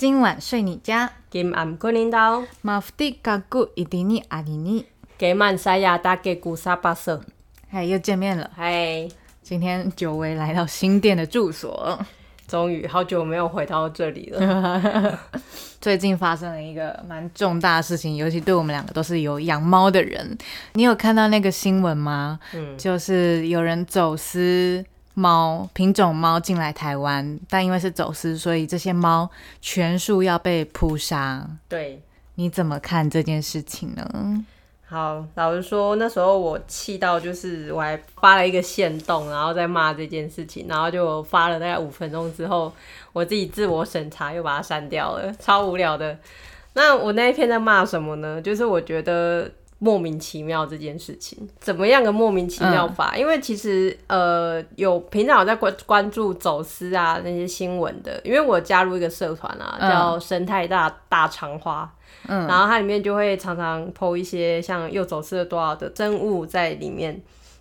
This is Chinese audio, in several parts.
今晚睡你家。今晚昆领导，马夫蒂嘎古伊迪尼阿尼尼，给曼沙亚打给古萨巴瑟。嗨，又见面了。嗨，今天久违来到新店的住所，终于好久没有回到这里了。最近发生了一个蛮重大的事情，尤其对我们两个都是有养猫的人。你有看到那个新闻吗？嗯，就是有人走私猫品种猫进来台湾，但因为是走私，所以这些猫全数要被扑杀。对。你怎么看这件事情呢？好，老实说，那时候我气到，就是我还发了一个线动，然后再骂这件事情，然后就发了大概五分钟之后，我自己自我审查又把它删掉了，超无聊的。那我那一篇在骂什么呢？就是我觉得莫名其妙这件事情，怎么样个莫名其妙法？因为其实呃，有平常有在关关注走私啊那些新闻的，因为我加入一个社团啊，叫生态大大长花。嗯，然后它里面就会常常剖一些像又走私了多少的真物在里面，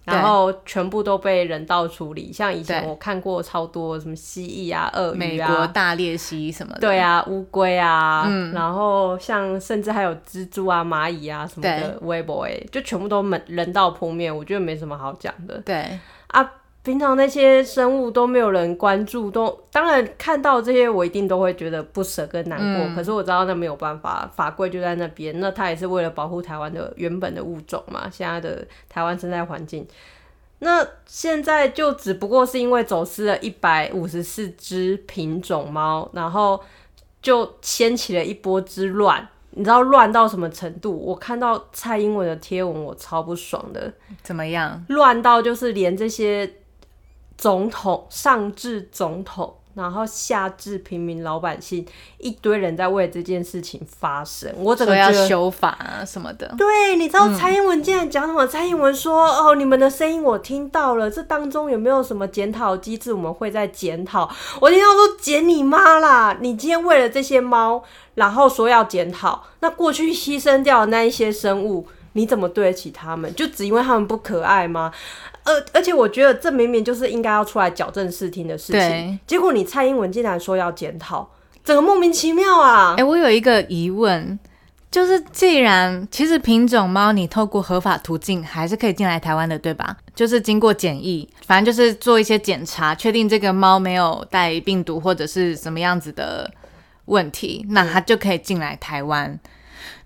然后全部都被人道处理。像以前我看过超多什么蜥蜴啊、鳄鱼啊、大鬣蜥什么的，对啊，乌龟啊，然后像甚至还有蜘蛛啊、蚂蚁啊什么的，微博哎，就全部都人人道扑灭，我觉得没什么好讲的。对啊。平常那些生物都没有人关注，都当然看到这些，我一定都会觉得不舍跟难过。可是我知道那没有办法，法规就在那边。那它也是为了保护台湾的原本的物种嘛，现在的台湾生态环境。那现在就只不过是因为走私了一百五十四只品种猫，然后就掀起了一波之乱。你知道乱到什么程度？我看到蔡英文的贴文，我超不爽的。怎么样？乱到就是连这些。总统上至总统，然后下至平民老百姓，一堆人在为这件事情发声。我怎么要修法啊什么的？对，你知道蔡英文竟然讲什么？蔡英文说：“哦，你们的声音我听到了，这当中有没有什么检讨机制？我们会在检讨。”我听到说：“检你妈啦！你今天为了这些猫，然后说要检讨，那过去牺牲掉的那一些生物，你怎么对得起他们？就只因为他们不可爱吗？”而而且我觉得这明明就是应该要出来矫正视听的事情，结果你蔡英文竟然说要检讨，整个莫名其妙啊！哎，我有一个疑问，就是既然其实品种猫你透过合法途径还是可以进来台湾的，对吧？就是经过检疫，反正就是做一些检查，确定这个猫没有带病毒或者是什么样子的问题，那它就可以进来台湾。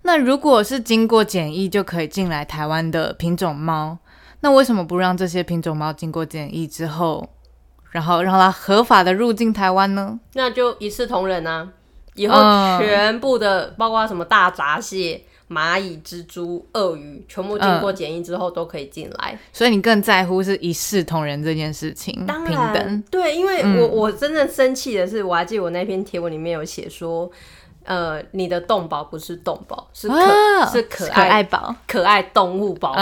那如果是经过检疫就可以进来台湾的品种猫？那为什么不让这些品种猫经过检疫之后，然后让它合法的入境台湾呢？那就一视同仁啊！以后全部的，包括什么大闸蟹、蚂蚁、蜘蛛、鳄鱼，全部经过检疫之后都可以进来。所以你更在乎是一视同仁这件事情，平等。对，因为我我真正生气的是，我还记得我那篇贴文里面有写说。呃，你的动保不是动保，是可是可爱宝，可爱动物保护。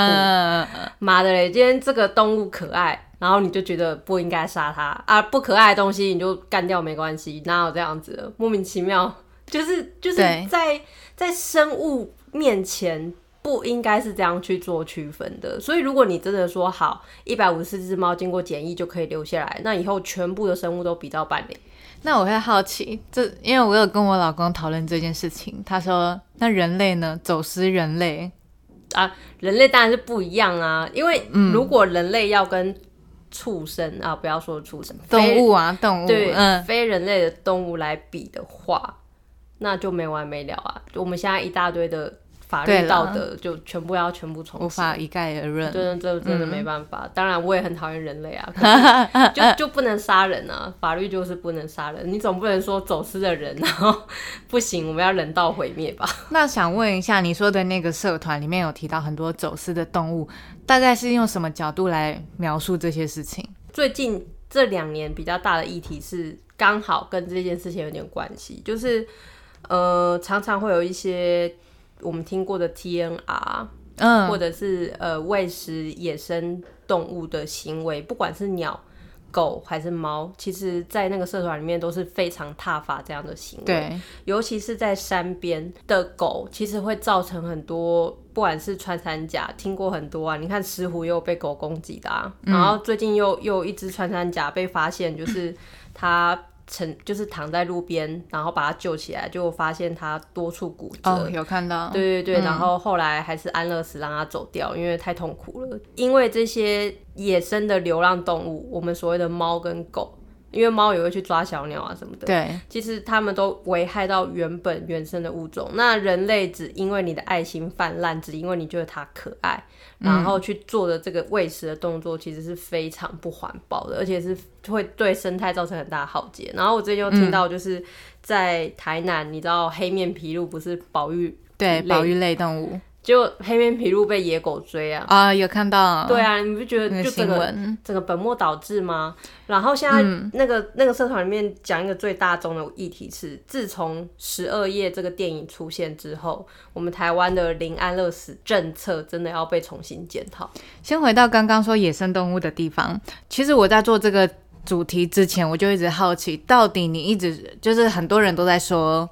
妈的嘞，今天这个动物可爱，然后你就觉得不应该杀它啊？不可爱的东西你就干掉没关系，哪有这样子？莫名其妙，就是就是在在生物面前不应该是这样去做区分的。所以如果你真的说好，一百五十四只猫经过检疫就可以留下来，那以后全部的生物都比照办理。那我会好奇，这因为我有跟我老公讨论这件事情，他说：“那人类呢？走私人类啊，人类当然是不一样啊，因为如果人类要跟畜生啊，不要说畜生，动物啊，动物，对，嗯，非人类的动物来比的话，那就没完没了啊！我们现在一大堆的。”法律道德就全部要全部重，无法一概而论。真的，这真的没办法。当然，我也很讨厌人类啊，就就不能杀人啊！法律就是不能杀人，你总不能说走私的人 然后不行，我们要人道毁灭吧？那想问一下，你说的那个社团里面有提到很多走私的动物，大概是用什么角度来描述这些事情？最近这两年比较大的议题是刚好跟这件事情有点关系，就是呃，常常会有一些。我们听过的 TNR，嗯，或者是呃喂食野生动物的行为，不管是鸟、狗还是猫，其实，在那个社团里面都是非常踏伐这样的行为。对，尤其是在山边的狗，其实会造成很多，不管是穿山甲，听过很多啊。你看石虎又被狗攻击的啊，然后最近又又一只穿山甲被发现，就是它。沉，就是躺在路边，然后把他救起来，就发现他多处骨折。哦，有看到，对对对，然后后来还是安乐死让他走掉，因为太痛苦了。因为这些野生的流浪动物，我们所谓的猫跟狗。因为猫也会去抓小鸟啊什么的，对，其实它们都危害到原本原生的物种。那人类只因为你的爱心泛滥，只因为你觉得它可爱，然后去做的这个喂食的动作，其实是非常不环保的，而且是会对生态造成很大浩劫。然后我最近又听到，就是在台南，你知道黑面琵鹭不是保育对保育类动物。就黑面琵鹭被野狗追啊！啊，有看到。对啊，你不觉得就整个整个本末倒置吗？然后现在那个那个社团里面讲一个最大宗的议题是，自从十二夜这个电影出现之后，我们台湾的零安乐死政策真的要被重新检讨。先回到刚刚说野生动物的地方，其实我在做这个主题之前，我就一直好奇，到底你一直就是很多人都在说。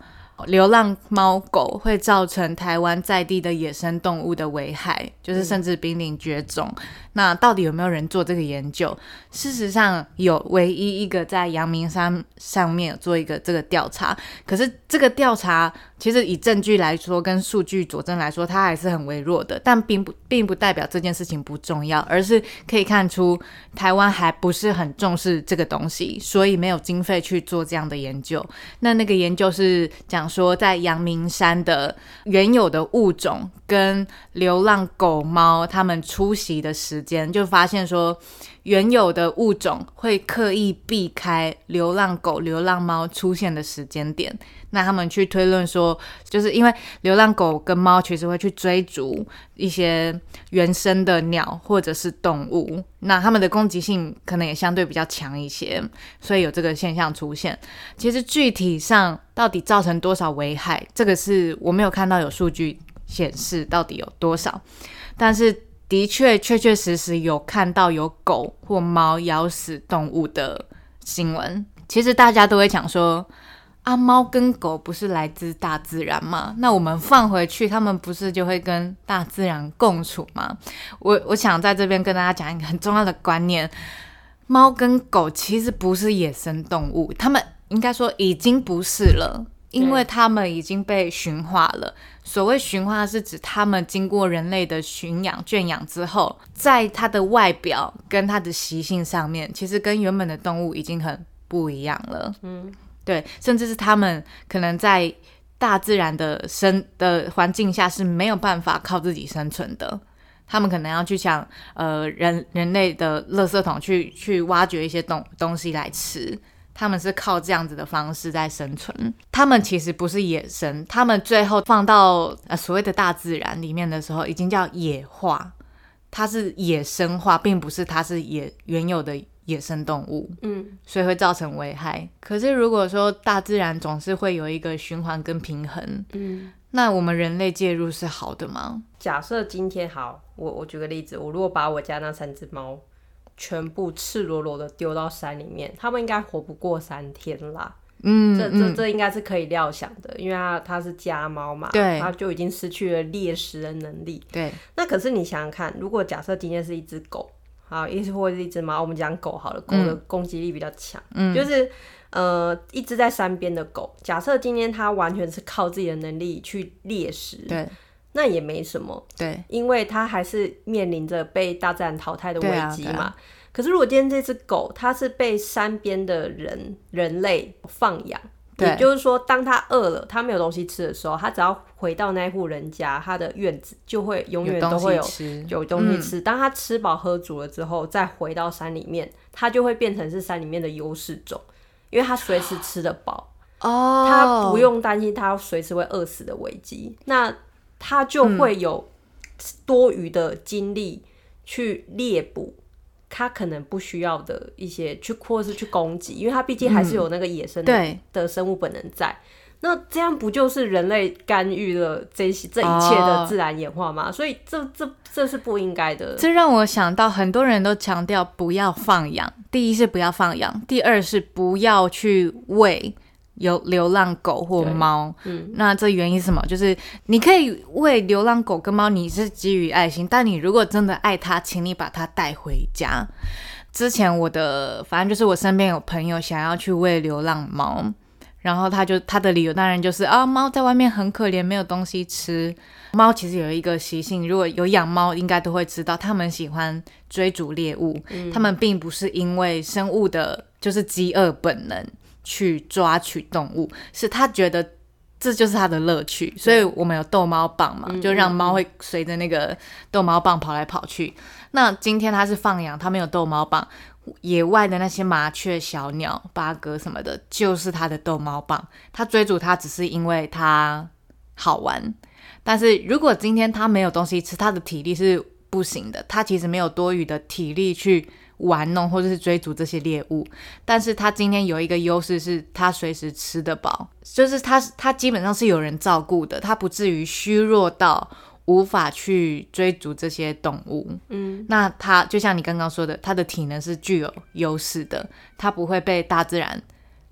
流浪猫狗会造成台湾在地的野生动物的危害，就是甚至濒临绝种。那到底有没有人做这个研究？事实上，有唯一一个在阳明山上面做一个这个调查。可是这个调查其实以证据来说，跟数据佐证来说，它还是很微弱的。但并不并不代表这件事情不重要，而是可以看出台湾还不是很重视这个东西，所以没有经费去做这样的研究。那那个研究是讲说，在阳明山的原有的物种跟流浪狗猫它们出席的时。间就发现说，原有的物种会刻意避开流浪狗、流浪猫出现的时间点。那他们去推论说，就是因为流浪狗跟猫其实会去追逐一些原生的鸟或者是动物，那它们的攻击性可能也相对比较强一些，所以有这个现象出现。其实具体上到底造成多少危害，这个是我没有看到有数据显示到底有多少，但是。的确，确确实实有看到有狗或猫咬死动物的新闻。其实大家都会讲说，啊，猫跟狗不是来自大自然吗？那我们放回去，它们不是就会跟大自然共处吗？我我想在这边跟大家讲一个很重要的观念：猫跟狗其实不是野生动物，它们应该说已经不是了。因为他们已经被驯化了。所谓驯化，是指他们经过人类的驯养、圈养之后，在它的外表跟它的习性上面，其实跟原本的动物已经很不一样了。嗯，对，甚至是他们可能在大自然的生的环境下是没有办法靠自己生存的。他们可能要去抢呃人人类的垃圾桶，去去挖掘一些东东西来吃。他们是靠这样子的方式在生存，他们其实不是野生，他们最后放到呃所谓的大自然里面的时候，已经叫野化，它是野生化，并不是它是野原有的野生动物，嗯，所以会造成危害。可是如果说大自然总是会有一个循环跟平衡，嗯，那我们人类介入是好的吗？假设今天好，我我举个例子，我如果把我家那三只猫。全部赤裸裸的丢到山里面，他们应该活不过三天啦。嗯，这这这应该是可以料想的，因为它它是家猫嘛，对，它就已经失去了猎食的能力。对，那可是你想想看，如果假设今天是一只狗，好，一只或者一只猫，我们讲狗好了，狗的攻击力比较强，嗯，就是呃，一只在山边的狗，假设今天它完全是靠自己的能力去猎食，对。那也没什么，对，因为它还是面临着被大自然淘汰的危机嘛。可是如果今天这只狗，它是被山边的人人类放养，也就是说，当它饿了，它没有东西吃的时候，它只要回到那户人家，它的院子就会永远都会有有东西吃。当它吃饱喝足了之后，再回到山里面，它就会变成是山里面的优势种，因为它随时吃得饱。哦，它不用担心它随时会饿死的危机。那他就会有多余的精力去猎捕他可能不需要的一些，去或是去攻击，因为他毕竟还是有那个野生的的生物本能在。那这样不就是人类干预了这些这一切的自然演化吗？所以这这这是不应该的。这让我想到，很多人都强调不要放养。第一是不要放养，第二是不要去喂。有流浪狗或猫，嗯，那这原因是什么？就是你可以喂流浪狗跟猫，你是基于爱心，但你如果真的爱它，请你把它带回家。之前我的反正就是我身边有朋友想要去喂流浪猫，然后他就他的理由当然就是啊，猫在外面很可怜，没有东西吃。猫其实有一个习性，如果有养猫，应该都会知道，它们喜欢追逐猎物。它们并不是因为生物的就是饥饿本能去抓取动物，是他觉得这就是他的乐趣。所以我们有逗猫棒嘛，就让猫会随着那个逗猫棒跑来跑去。那今天他是放养，他没有逗猫棒，野外的那些麻雀、小鸟、八哥什么的，就是它的逗猫棒。它追逐它只是因为它好玩。但是如果今天他没有东西吃，他的体力是不行的。他其实没有多余的体力去玩弄或者是追逐这些猎物。但是他今天有一个优势，是他随时吃得饱，就是他他基本上是有人照顾的，他不至于虚弱到无法去追逐这些动物。嗯，那他就像你刚刚说的，他的体能是具有优势的，他不会被大自然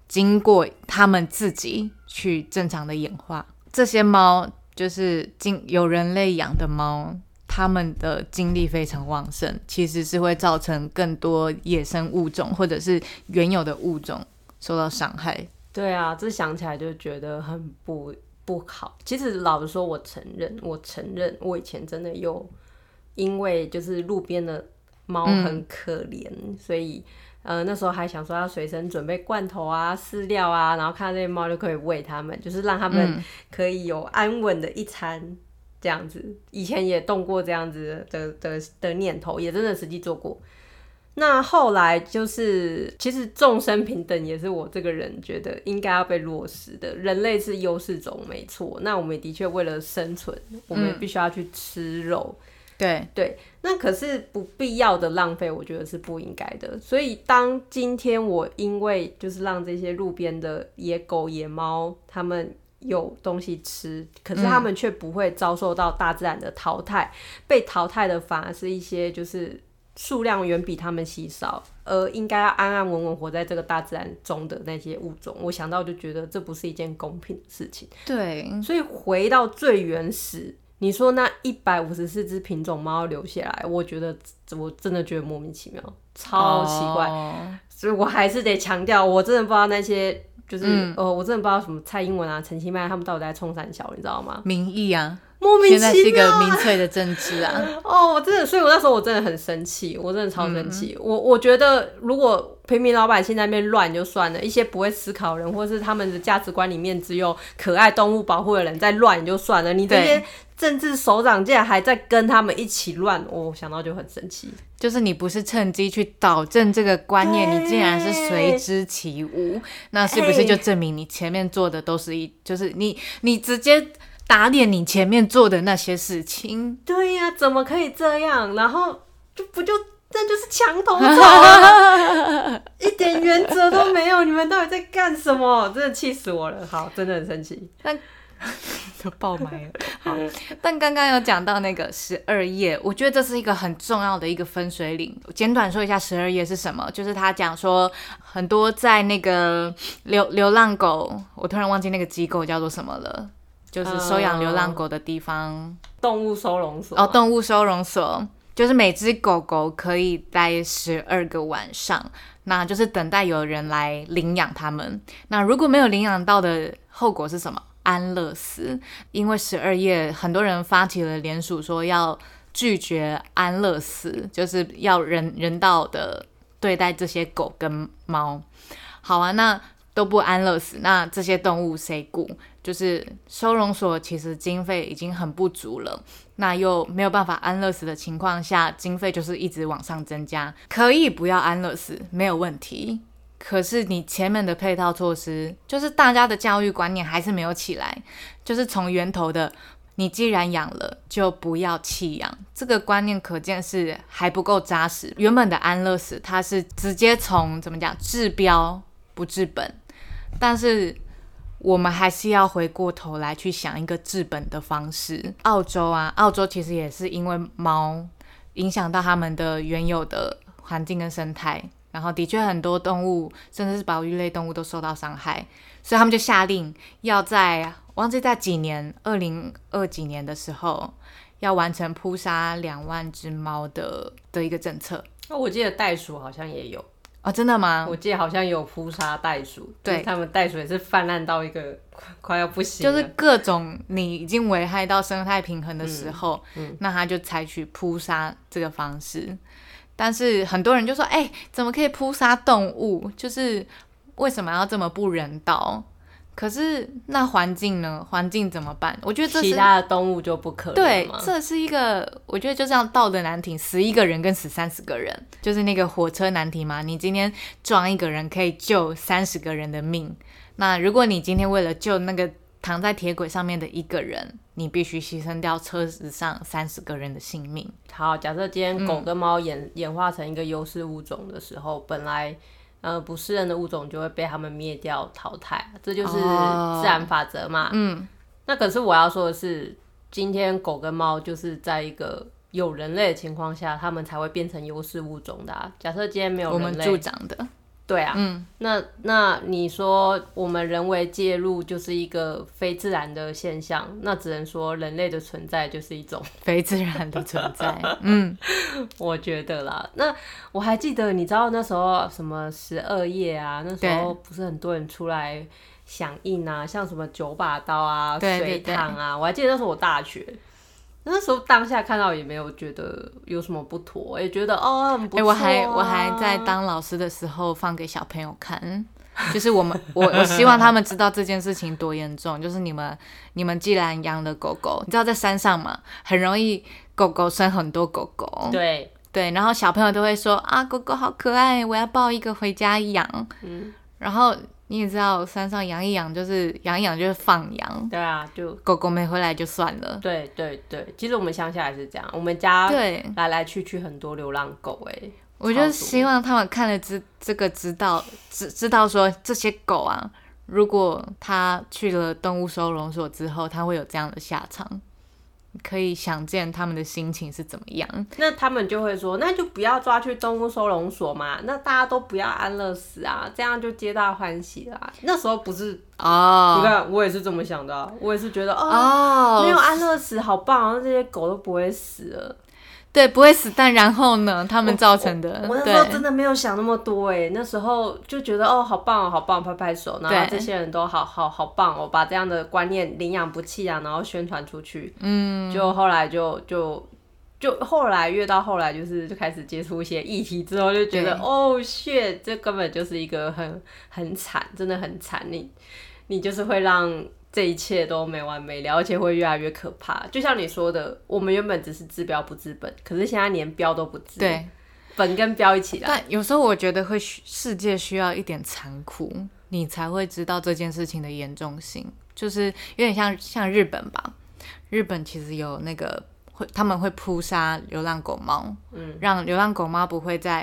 经过他们自己去正常的演化。这些猫。就是经有人类养的猫，它们的精力非常旺盛，其实是会造成更多野生物种或者是原有的物种受到伤害。对啊，这想起来就觉得很不不好。其实老实说，我承认，我承认我以前真的有因为就是路边的猫很可怜，所以。呃，那时候还想说要随身准备罐头啊、饲料啊，然后看到这些猫就可以喂它们，就是让它们可以有安稳的一餐这样子。以前也动过这样子的的的念头，也真的实际做过。那后来就是，其实众生平等也是我这个人觉得应该要被落实的。人类是优势种，没错。那我们也的确为了生存，我们必须要去吃肉。对对，那可是不必要的浪费，我觉得是不应该的。所以当今天我因为就是让这些路边的野狗、野猫，他们有东西吃，可是他们却不会遭受到大自然的淘汰，被淘汰的反而是一些就是数量远比他们稀少，而应该要安安稳稳活在这个大自然中的那些物种。我想到就觉得这不是一件公平的事情。对，所以回到最原始。你说那一百五十四只品种猫留下来，我觉得我真的觉得莫名其妙，超奇怪，所以我还是得强调，我真的不知道那些就是呃，我真的不知道什么蔡英文啊、陈其迈他们到底在冲三小，你知道吗？民意啊，莫名其妙，现在是一个民粹的政治啊。哦，我真的，所以我那时候我真的很生气，我真的超生气。我我觉得如果。平民老百姓在那边乱就算了，一些不会思考人，或是他们的价值观里面只有可爱动物保护的人在乱就算了。你这些政治首长竟然还在跟他们一起乱，我想到就很生气。就是你不是趁机去导正这个观念，你竟然是随之起舞，那是不是就证明你前面做的都是一，就是你你直接打脸你前面做的那些事情？对呀，怎么可以这样？然后就不就。这就是墙头草，一点原则都没有。你们到底在干什么？真的气死我了！好，真的很生气。但 都爆麦了。好，但刚刚有讲到那个十二页，我觉得这是一个很重要的一个分水岭。简短说一下十二页是什么，就是他讲说很多在那个流流浪狗，我突然忘记那个机构叫做什么了，就是收养流浪狗的地方，动物收容所。哦，动物收容所。就是每只狗狗可以待十二个晚上，那就是等待有人来领养它们。那如果没有领养到的后果是什么？安乐死。因为十二月很多人发起了联署，说要拒绝安乐死，就是要人人道的对待这些狗跟猫。好啊，那都不安乐死，那这些动物谁顾？就是收容所其实经费已经很不足了。那又没有办法安乐死的情况下，经费就是一直往上增加。可以不要安乐死，没有问题。可是你前面的配套措施，就是大家的教育观念还是没有起来。就是从源头的，你既然养了，就不要弃养。这个观念可见是还不够扎实。原本的安乐死，它是直接从怎么讲治标不治本，但是。我们还是要回过头来去想一个治本的方式。澳洲啊，澳洲其实也是因为猫影响到他们的原有的环境跟生态，然后的确很多动物，甚至是保育类动物都受到伤害，所以他们就下令要在忘记在几年，二零二几年的时候，要完成扑杀两万只猫的的一个政策。那我记得袋鼠好像也有，哦，真的吗？我记得好像有扑杀袋鼠，对他们袋鼠也是泛滥到一个快 快要不行，就是各种你已经危害到生态平衡的时候，嗯那他就采取扑杀这个方式。但是很多人就说：“哎、怎么可以扑杀动物？就是为什么要这么不人道？”可是那环境呢？环境怎么办？我觉得这其他的动物就不可？对这是一个，我觉得就像道德难题，十一个人跟死三十个人，就是那个火车难题嘛。你今天撞一个人可以救三十个人的命，那如果你今天为了救那个躺在铁轨上面的一个人，你必须牺牲掉车子上三十个人的性命。好，假设今天嗯狗跟猫演、演化成一个优势物种的时候，本来呃不适任的物种就会被他们灭掉淘汰，这就是哦自然法则嘛。嗯，那可是我要说的是，今天狗跟猫就是在一个有人类的情况下，他们才会变成优势物种的、啊。假设今天没有我们助，长的，对啊，嗯，那那你说我们人为介入就是一个非自然的现象，那只能说人类的存在就是一种。非自然的存在。嗯，我觉得啦，那我还记得，你知道那时候什么十二夜啊，那时候不是很多人出来响应啊，像什么九把刀啊、水塘啊，我还记得那时候我大学。那时候当下看到也没有觉得有什么不妥，也觉得哦很不哎、错、啊我还我还在当老师的时候放给小朋友看，就是我们我我希望他们知道这件事情多严重。就是你们你们既然养了狗狗，你知道在山上嘛，很容易狗狗生很多狗狗，对，对，然后小朋友都会说啊，狗狗好可爱，我要抱一个回家养。嗯，然后你也知道，山上养一养就是养一养就是放羊，对啊，就狗狗没回来就算了。对对对，其实我们乡下也是这样，我们家对，来来去去很多流浪狗、哎，我就希望他们看了知这个知道知知道说这些狗啊，如果它去了动物收容所之后，它会有这样的下场，可以想见他们的心情是怎么样。那他们就会说，那就不要抓去动物收容所嘛，那大家都不要安乐死啊，这样就皆大欢喜啦。那时候不是啊，你哦看我也是这么想的啊、我也是觉得哦。哦，没有安乐死好棒，那这些狗都不会死了。对，不会死，但然后呢，他们造成的，我那时候真的没有想那么多哎，那时候就觉得哦，好棒哦，好棒，拍拍手，然后这些人都好好好棒哦，把这样的观念领养不弃啊，然后宣传出去。嗯，就后来就就就后来越到后来，就是就开始接触一些议题之后，就觉得哦，shit，这根本就是一个很很惨，真的很惨。你你就是会让这一切都没完没了，而且会越来越可怕。就像你说的，我们原本只是治标不治本，可是现在连标都不治，对。本跟标一起来。但有时候我觉得会世界需要一点残酷，你才会知道这件事情的严重性。就是有点像像日本吧，日本其实有那个会他们会扑杀流浪狗猫，嗯，让流浪狗猫不会再。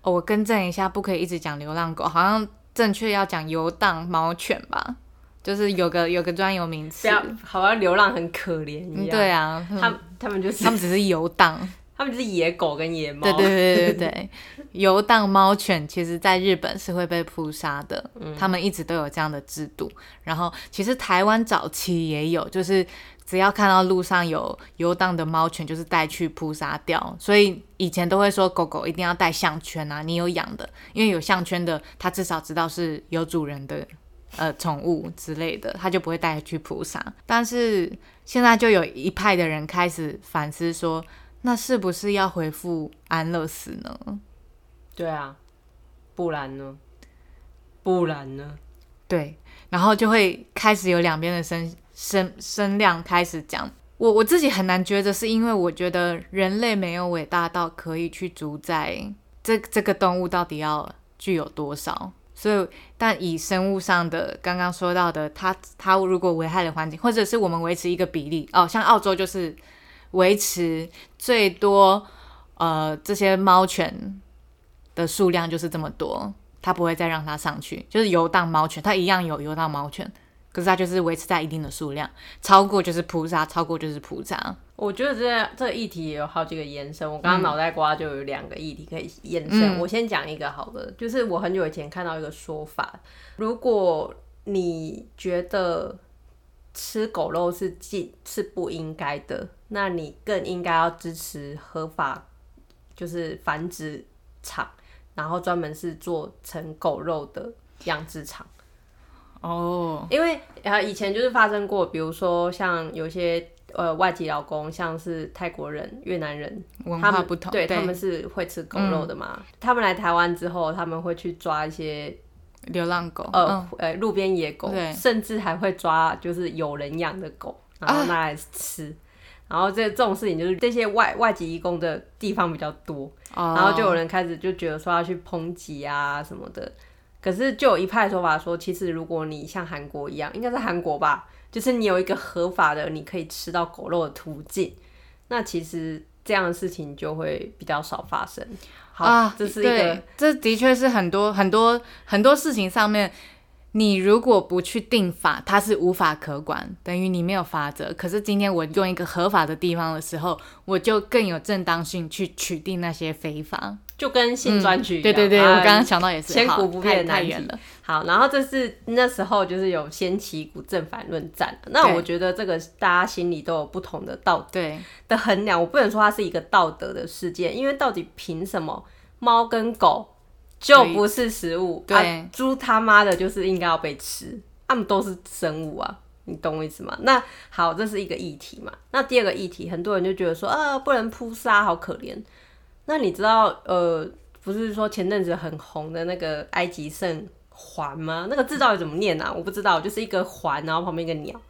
哦，我更正一下，不可以一直讲流浪狗，好像正确要讲游荡猫犬吧，就是有个有个专有名词。好像流浪很可怜一嗯，样。对啊，他们他们就是他们只是游荡。他们就是野狗跟野猫。对对对对对对，游荡猫犬其实在日本是会被扑杀的，他们一直都有这样的制度。然后其实台湾早期也有，就是只要看到路上有游荡的猫犬，就是带去扑杀掉。所以以前都会说狗狗一定要带项圈啊，你有养的，因为有项圈的，它至少知道是有主人的。呃，宠物之类的，他就不会带去扑杀。但是现在就有一派的人开始反思说，那是不是要回复安乐死呢？对啊，不然呢？不然呢？对，然后就会开始有两边的声声声量开始讲。我我自己很难觉得，是因为我觉得人类没有伟大到可以去主宰这这个动物到底要具有多少。所以，但以生物上的刚刚说到的，它它如果危害了环境，或者是我们维持一个比例哦，像澳洲就是维持最多呃这些猫犬的数量就是这么多，它不会再让它上去，就是游荡猫犬，它一样有游荡猫犬，可是它就是维持在一定的数量，超过就是扑杀，超过就是扑杀。我觉得这这个议题也有好几个延伸。我刚刚脑袋瓜就有两个议题可以延伸。嗯我先讲一个好的，就是我很久以前看到一个说法，如果你觉得吃狗肉是禁是不应该的，那你更应该要支持合法，就是繁殖场，然后专门是做成狗肉的养殖场。哦，因为啊，以前就是发生过，比如说像有些呃外籍劳工，像是泰国人、越南人，文他们化不同，对他们是会吃狗肉的嘛。他们来台湾之后，他们会去抓一些流浪狗，呃、嗯呃路边野狗，甚至还会抓就是有人养的狗，然后拿来吃。然后这这种事情就是这些外外籍移工的地方比较多，哦然后就有人开始就觉得说要去抨击啊什么的。可是就有一派说法说，其实如果你像韩国一样，应该是韩国吧，就是你有一个合法的你可以吃到狗肉的途径，那其实这样的事情就会比较少发生。好，啊，这是一个，这的确是很多很多很多事情上面，你如果不去定法，它是无法可管，等于你没有法则。可是今天我用一个合法的地方的时候，我就更有正当性去取缔那些非法。就跟性专区一样、对对对，啊我刚刚想到也是，千古不变的太太难题远了。好，然后这是那时候就是有掀起一股正反论战。那我觉得这个大家心里都有不同的道德，的衡量，我不能说它是一个道德的事件，因为到底凭什么猫跟狗就不是食物？对啊猪他妈的就是应该要被吃，它们都是生物啊。你懂我意思吗？那好，这是一个议题嘛。那第二个议题，很多人就觉得说，呃，不能扑杀，好可怜。那你知道，呃，不是说前阵子很红的那个埃及圣环吗？那个字到底怎么念啊？我不知道，就是一个环，然后旁边一个鸟，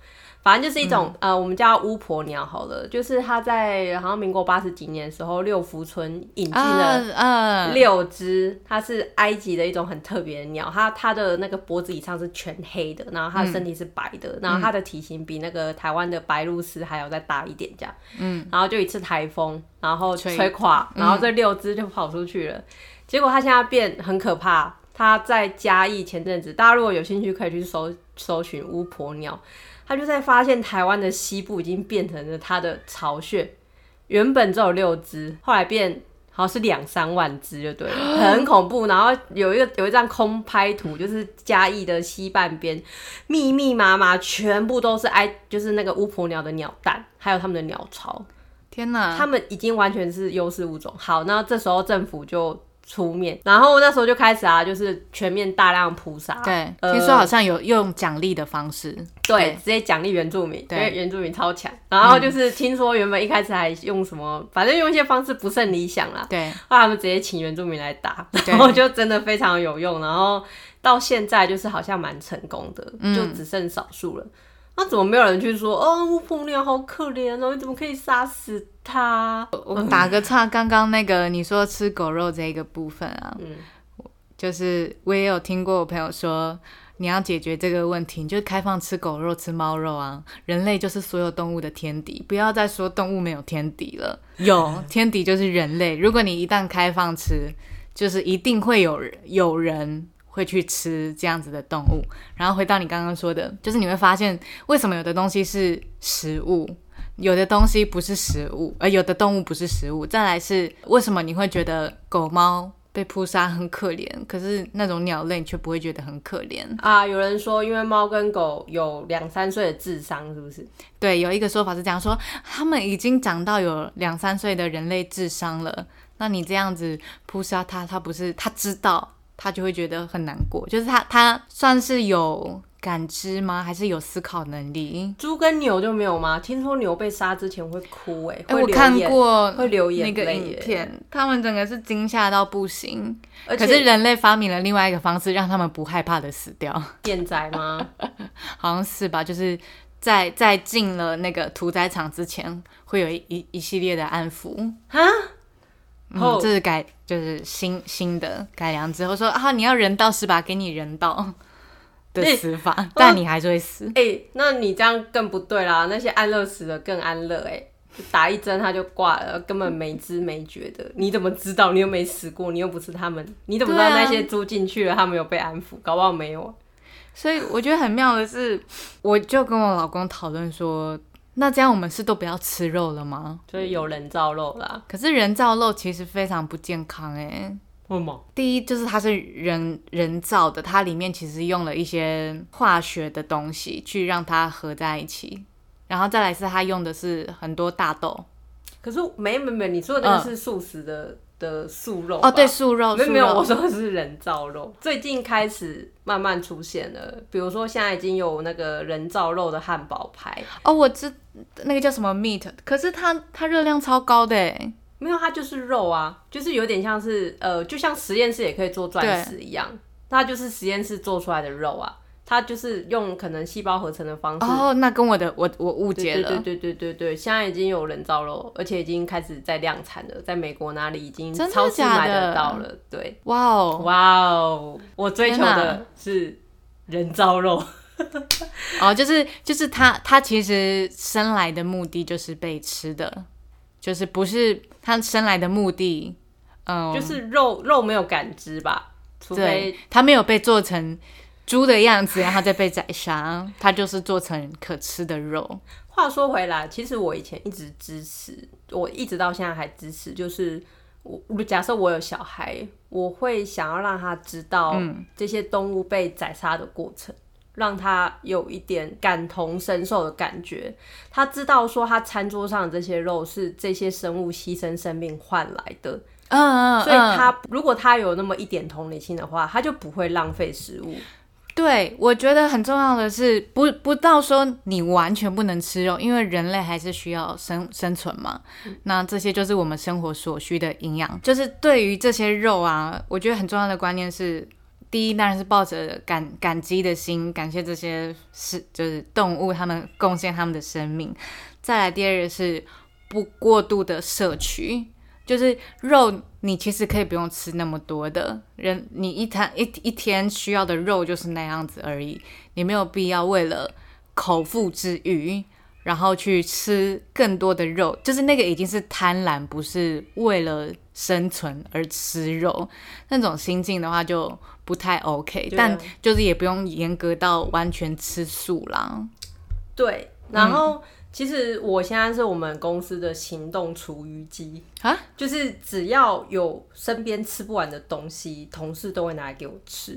反正就是一种、呃，我们叫巫婆鸟好了，就是它在好像民国八十几年的时候，六福村引进了六只，它是埃及的一种很特别的鸟，它它的那个脖子以上是全黑的，然后它的身体是白的，然后它的体型比那个台湾的白鹭鸶还要再大一点，这样，嗯，然后就一次台风，然后吹吹垮，然后这六只就跑出去了，结果它现在变很可怕，它在嘉义前阵子，大家如果有兴趣可以去搜搜寻巫婆鸟，它就在发现台湾的西部已经变成了他的巢穴，原本只有六只，后来变好像是两三万只，就对了，很恐怖。然后有一个有一张空拍图，就是嘉义的西半边，密密麻麻，全部都是埃，就是那个巫婆鸟的鸟蛋，还有他们的鸟巢，天哪，他们已经完全是优势物种。好，那这时候政府就出面，然后那时候就开始啊，就是全面大量扑杀，对，呃听说好像有用奖励的方式，对，直接奖励原住民，因对为原住民超强。然后就是听说原本一开始还用什么，反正用一些方式不甚理想啦。对，后来他们直接请原住民来打，然后就真的非常有用。然后到现在就是好像蛮成功的，嗯就只剩少数了。那怎么没有人去说哦，巫婆鸟好可怜哦，你怎么可以杀死它？我打个岔，刚刚那个你说吃狗肉这个部分啊，嗯就是我也有听过我朋友说，你要解决这个问题，你就开放吃狗肉、吃猫肉啊。人类就是所有动物的天敌，不要再说动物没有天敌了，有 天敌就是人类。如果你一旦开放吃，就是一定会有人有人会去吃这样子的动物。然后回到你刚刚说的，就是你会发现为什么有的东西是食物。有的东西不是食物，而有的动物不是食物。再来是为什么你会觉得狗猫被扑杀很可怜，可是那种鸟类你却不会觉得很可怜？啊，有人说因为猫跟狗有两三岁的智商，是不是？对，有一个说法是这样说，他们已经长到有两三岁的人类智商了，那你这样子扑杀它，它不是它知道，他就会觉得很难过，就是他他算是有感知吗？还是有思考能力？猪跟牛就没有吗？听说牛被杀之前会哭、欸，哎、我看眼过会流眼那个影片，他们整个是惊吓到不行。可是人类发明了另外一个方式，让他们不害怕的死掉，电宰吗？好像是吧？就是在在进了那个屠宰场之前，会有一一一系列的安抚。哈，嗯，哦这是改就是新新的改良之后说啊，你要人道是吧？给你人道的死法，但你还是会死。哎、那你这样更不对啦，那些安乐死的更安乐、哎，就打一针他就挂了，根本没知没觉的，你怎么知道？你又没死过，你又不是他们，你怎么知道那些猪进去了，他们有被安抚？搞不好没有。所以我觉得很妙的是，我就跟我老公讨论说，那这样我们是都不要吃肉了吗？就是有人造肉啦，可是人造肉其实非常不健康诶。为什么？第一就是它是人人造的，它里面其实用了一些化学的东西去让它合在一起，然后再来是它用的是很多大豆，可是没没没，你说的那嗯个是素食的的素肉哦，对，素肉，没有没有，我说的是人造肉，最近开始慢慢出现了。比如说现在已经有那个人造肉的汉堡排，哦，我知那个叫什么 meat，可是它它热量超高的哎，没有它就是肉啊，就是有点像是呃，就像实验室也可以做钻石一样，它就是实验室做出来的肉啊，它就是用可能细胞合成的方式。哦，那跟我的我我误解了，对对对对对对，现在已经有人造肉，而且已经开始在量产了，在美国哪里已经超市买得到了。对，哇哦，哇哦，我追求的是人造肉。哦，就是就是它它其实生来的目的就是被吃的，就是不是它生来的目的，嗯，就是肉肉没有感知吧，除对非，它没有被做成猪的样子，然后再被宰杀，它就是做成可吃的肉。话说回来，其实我以前一直支持，我一直到现在还支持，就是我假设我有小孩，我会想要让他知道这些动物被宰杀的过程。让他有一点感同身受的感觉，他知道说他餐桌上的这些肉是这些生物牺牲生命换来的，嗯嗯，所以嗯他如果他有那么一点同理心的话，他就不会浪费食物。对，我觉得很重要的是，不不到说你完全不能吃肉，因为人类还是需要生生存嘛。那这些就是我们生活所需的营养。就是对于这些肉啊，我觉得很重要的观念是，第一当然是抱着感感激的心，感谢这些是就是动物他们贡献他们的生命。再来第二个是不过度的摄取，就是肉，你其实可以不用吃那么多的，人你一餐一一天需要的肉就是那样子而已，你没有必要为了口腹之欲，然后去吃更多的肉，就是那个已经是贪婪，不是为了生存而吃肉，那种心境的话就不太 OK，、但就是也不用严格到完全吃素啦。对，然后、其实我现在是我们公司的行动厨余机啊，就是只要有身边吃不完的东西，同事都会拿来给我吃，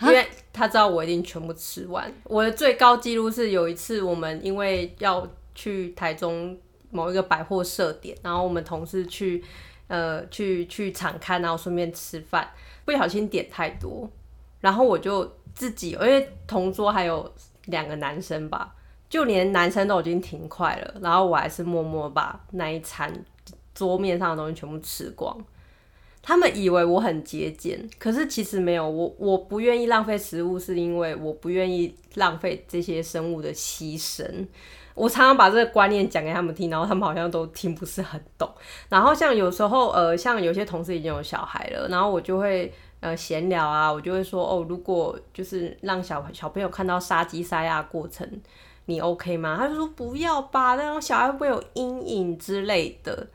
因为他知道我一定全部吃完。我的最高记录是有一次我们因为要去台中某一个百货设点，然后我们同事去呃去去场看，然后顺便吃饭，不小心点太多，然后我就自己因为同桌还有两个男生吧。就连男生都已经停快了，然后我还是默默把那一餐桌面上的东西全部吃光。他们以为我很节俭，可是其实没有。我我不愿意浪费食物，是因为我不愿意浪费这些生物的牺牲。我常常把这个观念讲给他们听，然后他们好像都听不是很懂。然后像有时候呃，像有些同事已经有小孩了，然后我就会呃闲聊啊，我就会说哦，如果就是让小小朋友看到杀鸡杀鸭过程。你 OK 吗？他就说不要吧，那种小孩会有阴影之类的。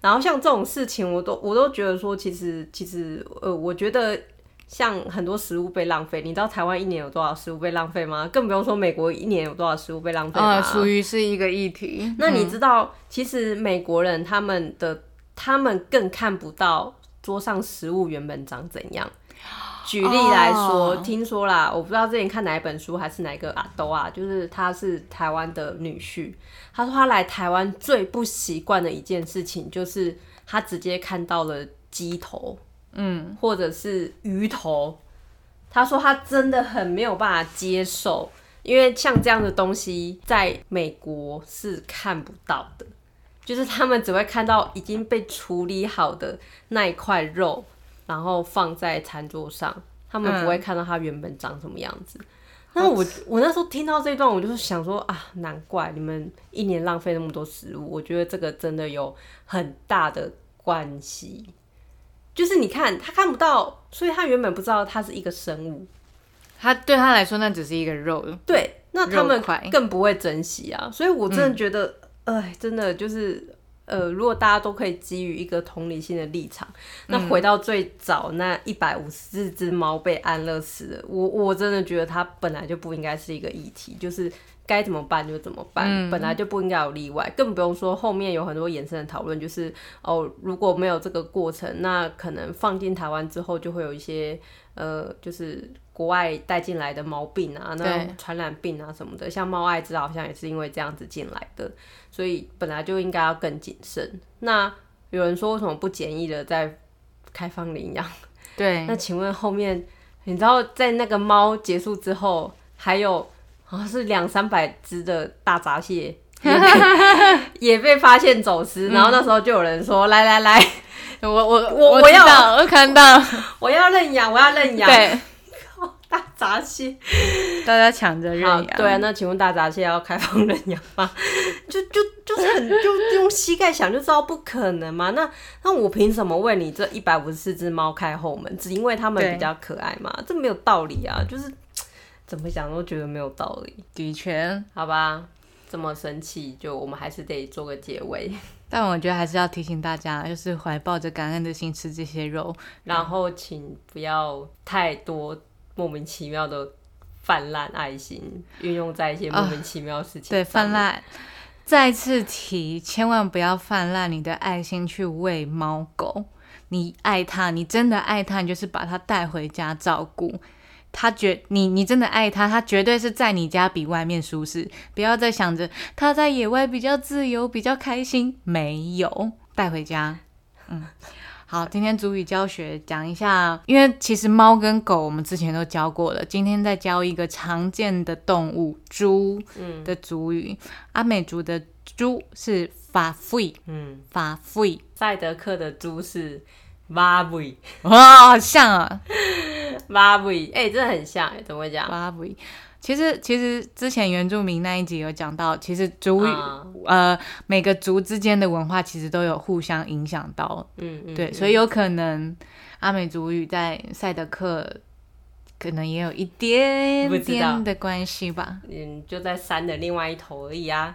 然后像这种事情，我都我都觉得说，其实其实呃，我觉得像很多食物被浪费，你知道台湾一年有多少食物被浪费吗？更不用说美国一年有多少食物被浪费呃，属于是一个议题。那你知道，其实美国人他们的他们更看不到桌上食物原本长怎样。举例来说，哦。听说啦，我不知道之前看哪一本书还是哪个阿兜啊，就是他是台湾的女婿，他说他来台湾最不习惯的一件事情就是他直接看到了鸡头，嗯，或者是鱼头，他说他真的很没有办法接受，因为像这样的东西在美国是看不到的，就是他们只会看到已经被处理好的那一块肉，然后放在餐桌上，他们不会看到它原本长什么样子。那我我那时候听到这一段，我就是想说啊，难怪你们一年浪费那么多食物。我觉得这个真的有很大的关系。就是你看他看不到，所以他原本不知道它是一个生物。他对他来说，那只是一个肉。对，那他们更不会珍惜啊。所以我真的觉得，哎、真的就是。呃，如果大家都可以基于一个同理心的立场，那回到最早那一百五十四只猫被安乐死的，我我真的觉得它本来就不应该是一个议题，就是该怎么办就怎么办，本来就不应该有例外，更不用说后面有很多延伸的讨论，就是哦，如果没有这个过程，那可能放进台湾之后就会有一些呃，就是国外带进来的毛病啊，那对传染病啊什么的，像猫艾滋好像也是因为这样子进来的，所以本来就应该要更谨慎。那有人说为什么不简易的在开放领养。对 那，请问后面，你知道在那个猫结束之后，还有好像是两三百只的大闸蟹也被 也被发现走私，然后那时候就有人说：“来来来，我我我我要，我看到，我要认养，我要认养。”对，大闸蟹。大家抢着认，养，对啊，那请问大闸蟹要开放认养吗？就就就是很就用膝盖想就知道不可能嘛。那那我凭什么为你这一百五十四只猫开后门？只因为它们比较可爱嘛？这没有道理啊！就是怎么想都觉得没有道理。的确，好吧，这么生气，就我们还是得做个结尾，但我觉得还是要提醒大家，就是怀抱着感恩的心吃这些肉，然后请不要太多莫名其妙的泛滥爱心，运用在一些莫名其妙的事情、对，泛。滥。再次提，千万不要泛滥你的爱心去喂猫狗。你爱它，你真的爱它，你就是把它带回家照顾。它绝你，你真的爱它，它绝对是在你家比外面舒适。不要再想着它在野外比较自由、比较开心，没有带回家。嗯，好，今天主语教学讲一下，因为其实猫跟狗我们之前都教过了，今天再教一个常见的动物猪嗯的主语。阿美族的猪是法费，嗯，法费，赛德克的猪是 v i 哇，好像啊 v i 哎，真的很像哎，怎么会讲？法费。其实，其实之前原住民那一集有讲到，其实族语、啊呃每个族之间的文化其实都有互相影响到，嗯嗯，对，嗯所以有可能阿美族语在赛德克可能也有一点点的关系吧。嗯，就在山的另外一头而已啊，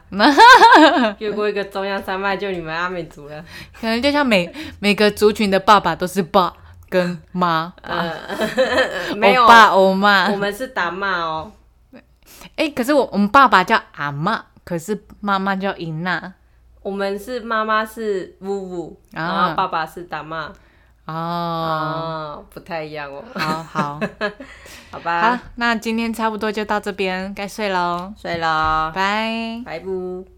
越过一个中央山脉就你们阿美族了。可能就像每每个族群的爸爸都是爸跟妈，呃，没有欧，爸欧妈我。们是打骂哦。哎、可是我我们爸爸叫阿妈，可是妈妈叫伊娜。我们是妈妈是呜呜，啊然后爸爸是大妈哦，啊，不太一样哦。好好 好吧，好，那今天差不多就到这边，该睡喽，睡喽，拜。拜拜。